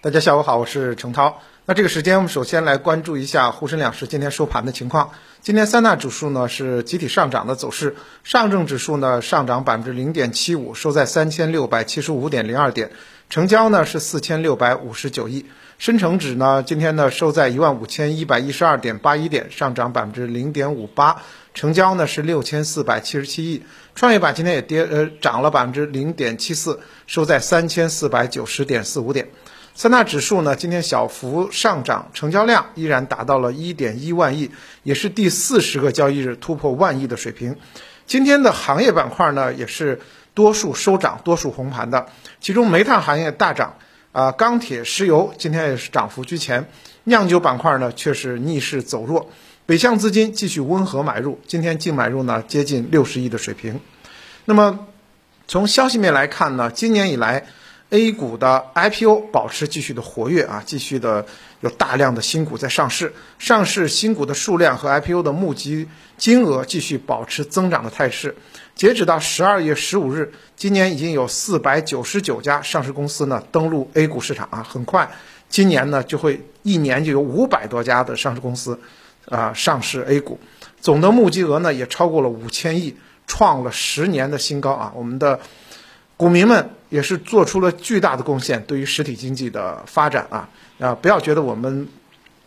大家下午好，我是程涛。那这个时间，我们首先来关注一下沪深两市今天收盘的情况。今天三大指数呢是集体上涨的走势，上证指数呢上涨百分之零点七五，收在三千六百七十五点零二点，成交呢是四千六百五十九亿。深成指呢今天呢收在一万五千一百一十二点八一点，上涨百分之零点五八，成交呢是六千四百七十七亿。创业板今天也跌呃涨了百分之零点七四，收在三千四百九十点四五点。三大指数呢，今天小幅上涨，成交量依然达到了一点一万亿，也是第四十个交易日突破万亿的水平。今天的行业板块呢，也是多数收涨，多数红盘的。其中煤炭行业大涨，啊，钢铁、石油今天也是涨幅居前。酿酒板块呢，却是逆势走弱。北向资金继续温和买入，今天净买入呢接近六十亿的水平。那么从消息面来看呢，今年以来。A 股的 IPO 保持继续的活跃啊，继续的有大量的新股在上市，上市新股的数量和 IPO 的募集金额继续保持增长的态势。截止到十二月十五日，今年已经有四百九十九家上市公司呢登陆 A 股市场啊，很快今年呢就会一年就有五百多家的上市公司啊上市 A 股，总的募集额呢也超过了五千亿，创了十年的新高啊，我们的。股民们也是做出了巨大的贡献，对于实体经济的发展啊啊！不要觉得我们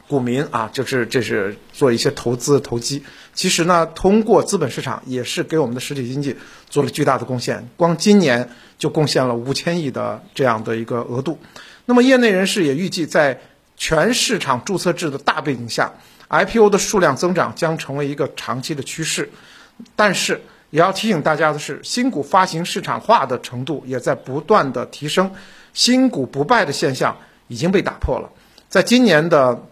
股民啊，就是这是做一些投资投机，其实呢，通过资本市场也是给我们的实体经济做了巨大的贡献。光今年就贡献了五千亿的这样的一个额度。那么，业内人士也预计，在全市场注册制的大背景下，IPO 的数量增长将成为一个长期的趋势。但是，也要提醒大家的是，新股发行市场化的程度也在不断的提升，新股不败的现象已经被打破了。在今年的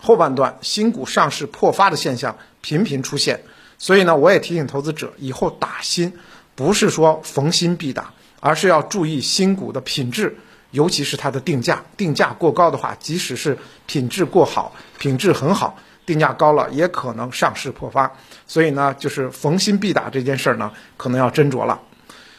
后半段，新股上市破发的现象频频出现，所以呢，我也提醒投资者，以后打新不是说逢新必打，而是要注意新股的品质，尤其是它的定价。定价过高的话，即使是品质过好，品质很好。定价高了也可能上市破发，所以呢，就是逢新必打这件事儿呢，可能要斟酌了。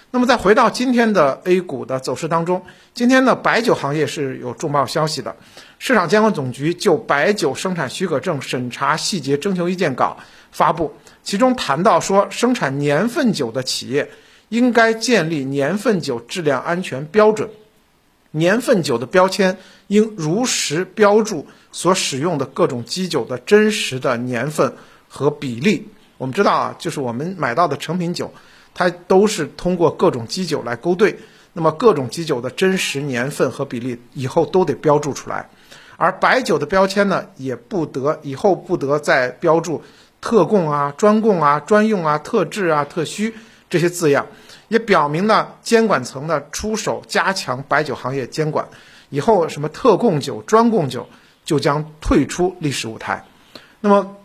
那么再回到今天的 A 股的走势当中，今天呢，白酒行业是有重磅消息的，市场监管总局就白酒生产许可证审查细节征求意见稿发布，其中谈到说，生产年份酒的企业应该建立年份酒质量安全标准。年份酒的标签应如实标注所使用的各种基酒的真实的年份和比例。我们知道啊，就是我们买到的成品酒，它都是通过各种基酒来勾兑。那么各种基酒的真实年份和比例以后都得标注出来。而白酒的标签呢，也不得以后不得再标注特供啊、专供啊、专用啊、特制啊、特需这些字样。也表明呢，监管层呢出手加强白酒行业监管，以后什么特供酒、专供酒就将退出历史舞台。那么，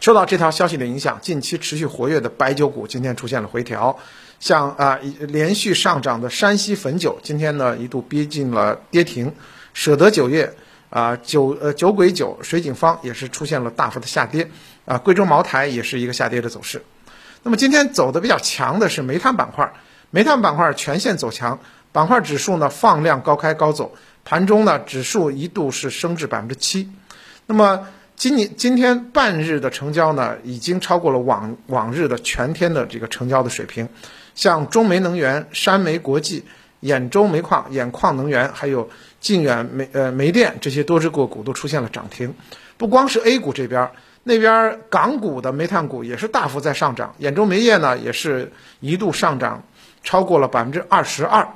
受到这条消息的影响，近期持续活跃的白酒股今天出现了回调，像啊连续上涨的山西汾酒今天呢一度逼近了跌停，舍得酒业啊酒呃酒鬼酒、水井坊也是出现了大幅的下跌，啊贵州茅台也是一个下跌的走势。那么今天走的比较强的是煤炭板块。煤炭板块全线走强，板块指数呢放量高开高走，盘中呢指数一度是升至百分之七。那么今年今天半日的成交呢，已经超过了往往日的全天的这个成交的水平。像中煤能源、山煤国际、兖州煤矿、兖矿能源，还有晋远煤呃煤电这些多只个股都出现了涨停。不光是 A 股这边。那边港股的煤炭股也是大幅在上涨，兖州煤业呢也是一度上涨超过了百分之二十二，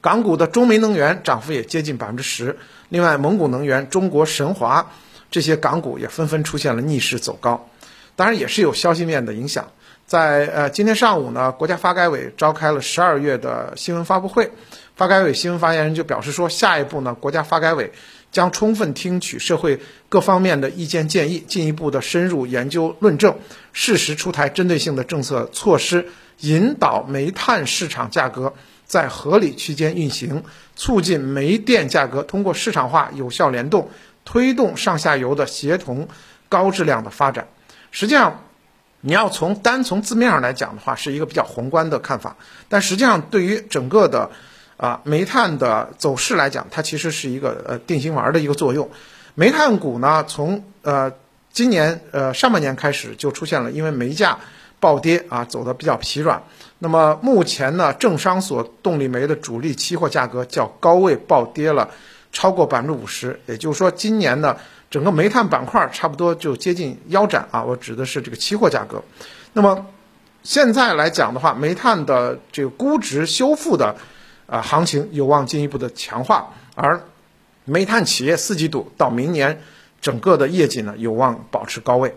港股的中煤能源涨幅也接近百分之十。另外，蒙古能源、中国神华这些港股也纷纷出现了逆势走高，当然也是有消息面的影响。在呃今天上午呢，国家发改委召开了十二月的新闻发布会，发改委新闻发言人就表示说，下一步呢，国家发改委。将充分听取社会各方面的意见建议，进一步的深入研究论证，适时出台针对性的政策措施，引导煤炭市场价格在合理区间运行，促进煤电价格通过市场化有效联动，推动上下游的协同高质量的发展。实际上，你要从单从字面上来讲的话，是一个比较宏观的看法，但实际上对于整个的。啊，煤炭的走势来讲，它其实是一个呃定心丸的一个作用。煤炭股呢，从呃今年呃上半年开始就出现了，因为煤价暴跌啊，走的比较疲软。那么目前呢，政商所动力煤的主力期货价格较高位暴跌了超过百分之五十，也就是说，今年呢整个煤炭板块差不多就接近腰斩啊。我指的是这个期货价格。那么现在来讲的话，煤炭的这个估值修复的。啊，行情有望进一步的强化，而煤炭企业四季度到明年整个的业绩呢有望保持高位。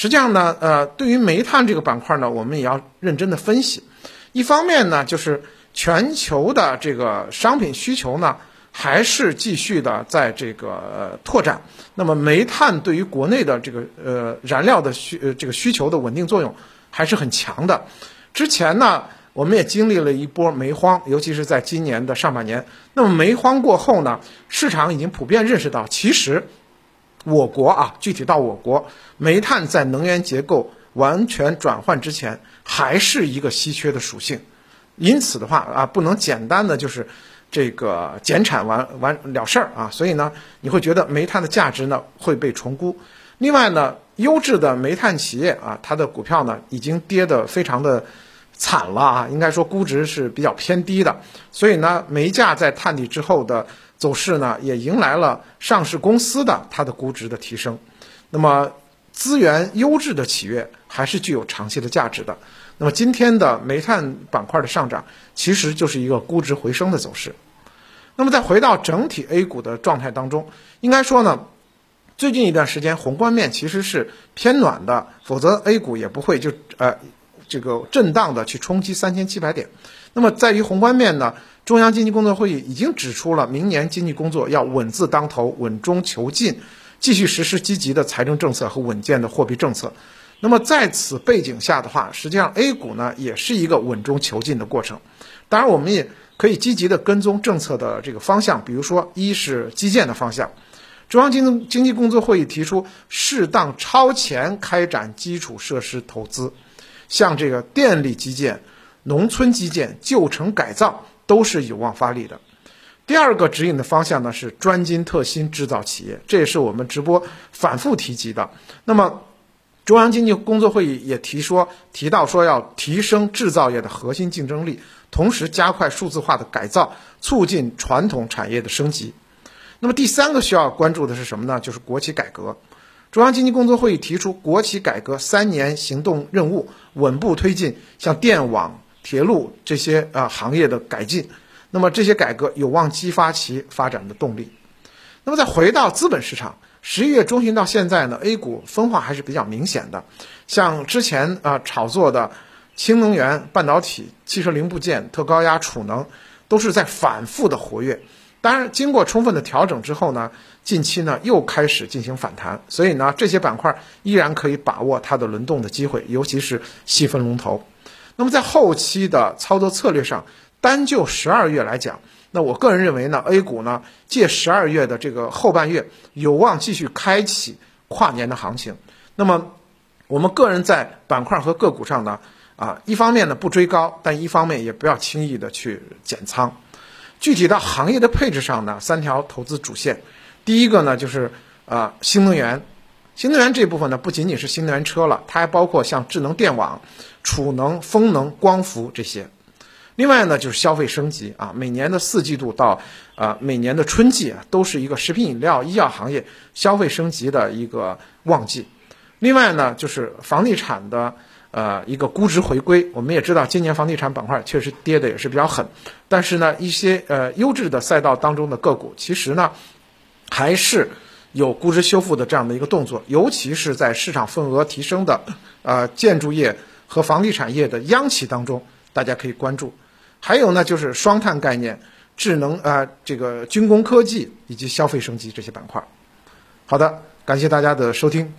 实际上呢，呃，对于煤炭这个板块呢，我们也要认真的分析。一方面呢，就是全球的这个商品需求呢还是继续的在这个拓展。那么煤炭对于国内的这个呃燃料的需呃这个需求的稳定作用还是很强的。之前呢。我们也经历了一波煤荒，尤其是在今年的上半年。那么煤荒过后呢，市场已经普遍认识到，其实我国啊，具体到我国，煤炭在能源结构完全转换之前，还是一个稀缺的属性。因此的话啊，不能简单的就是这个减产完完了事儿啊。所以呢，你会觉得煤炭的价值呢会被重估。另外呢，优质的煤炭企业啊，它的股票呢已经跌得非常的。惨了啊，应该说估值是比较偏低的，所以呢，煤价在探底之后的走势呢，也迎来了上市公司的它的估值的提升。那么，资源优质的企业还是具有长期的价值的。那么，今天的煤炭板块的上涨，其实就是一个估值回升的走势。那么，再回到整体 A 股的状态当中，应该说呢，最近一段时间宏观面其实是偏暖的，否则 A 股也不会就呃。这个震荡的去冲击三千七百点，那么在于宏观面呢，中央经济工作会议已经指出了，明年经济工作要稳字当头，稳中求进，继续实施积极的财政政策和稳健的货币政策。那么在此背景下的话，实际上 A 股呢也是一个稳中求进的过程。当然，我们也可以积极的跟踪政策的这个方向，比如说，一是基建的方向，中央经经济工作会议提出适当超前开展基础设施投资。像这个电力基建、农村基建、旧城改造都是有望发力的。第二个指引的方向呢是专精特新制造企业，这也是我们直播反复提及的。那么，中央经济工作会议也提说提到说要提升制造业的核心竞争力，同时加快数字化的改造，促进传统产业的升级。那么第三个需要关注的是什么呢？就是国企改革。中央经济工作会议提出国企改革三年行动任务，稳步推进像电网、铁路这些啊行业的改进。那么这些改革有望激发其发展的动力。那么再回到资本市场，十一月中旬到现在呢，A 股分化还是比较明显的。像之前啊炒作的氢能源、半导体、汽车零部件、特高压储能，都是在反复的活跃。当然，经过充分的调整之后呢，近期呢又开始进行反弹，所以呢这些板块依然可以把握它的轮动的机会，尤其是细分龙头。那么在后期的操作策略上，单就十二月来讲，那我个人认为呢，A 股呢借十二月的这个后半月有望继续开启跨年的行情。那么我们个人在板块和个股上呢，啊一方面呢不追高，但一方面也不要轻易的去减仓。具体到行业的配置上呢，三条投资主线，第一个呢就是啊新能源，新能源这部分呢不仅仅是新能源车了，它还包括像智能电网、储能、风能、光伏这些。另外呢就是消费升级啊，每年的四季度到啊每年的春季啊，都是一个食品饮料、医药行业消费升级的一个旺季。另外呢就是房地产的。呃，一个估值回归，我们也知道今年房地产板块确实跌的也是比较狠，但是呢，一些呃优质的赛道当中的个股，其实呢，还是有估值修复的这样的一个动作，尤其是在市场份额提升的呃建筑业和房地产业的央企当中，大家可以关注。还有呢，就是双碳概念、智能啊，这个军工科技以及消费升级这些板块。好的，感谢大家的收听。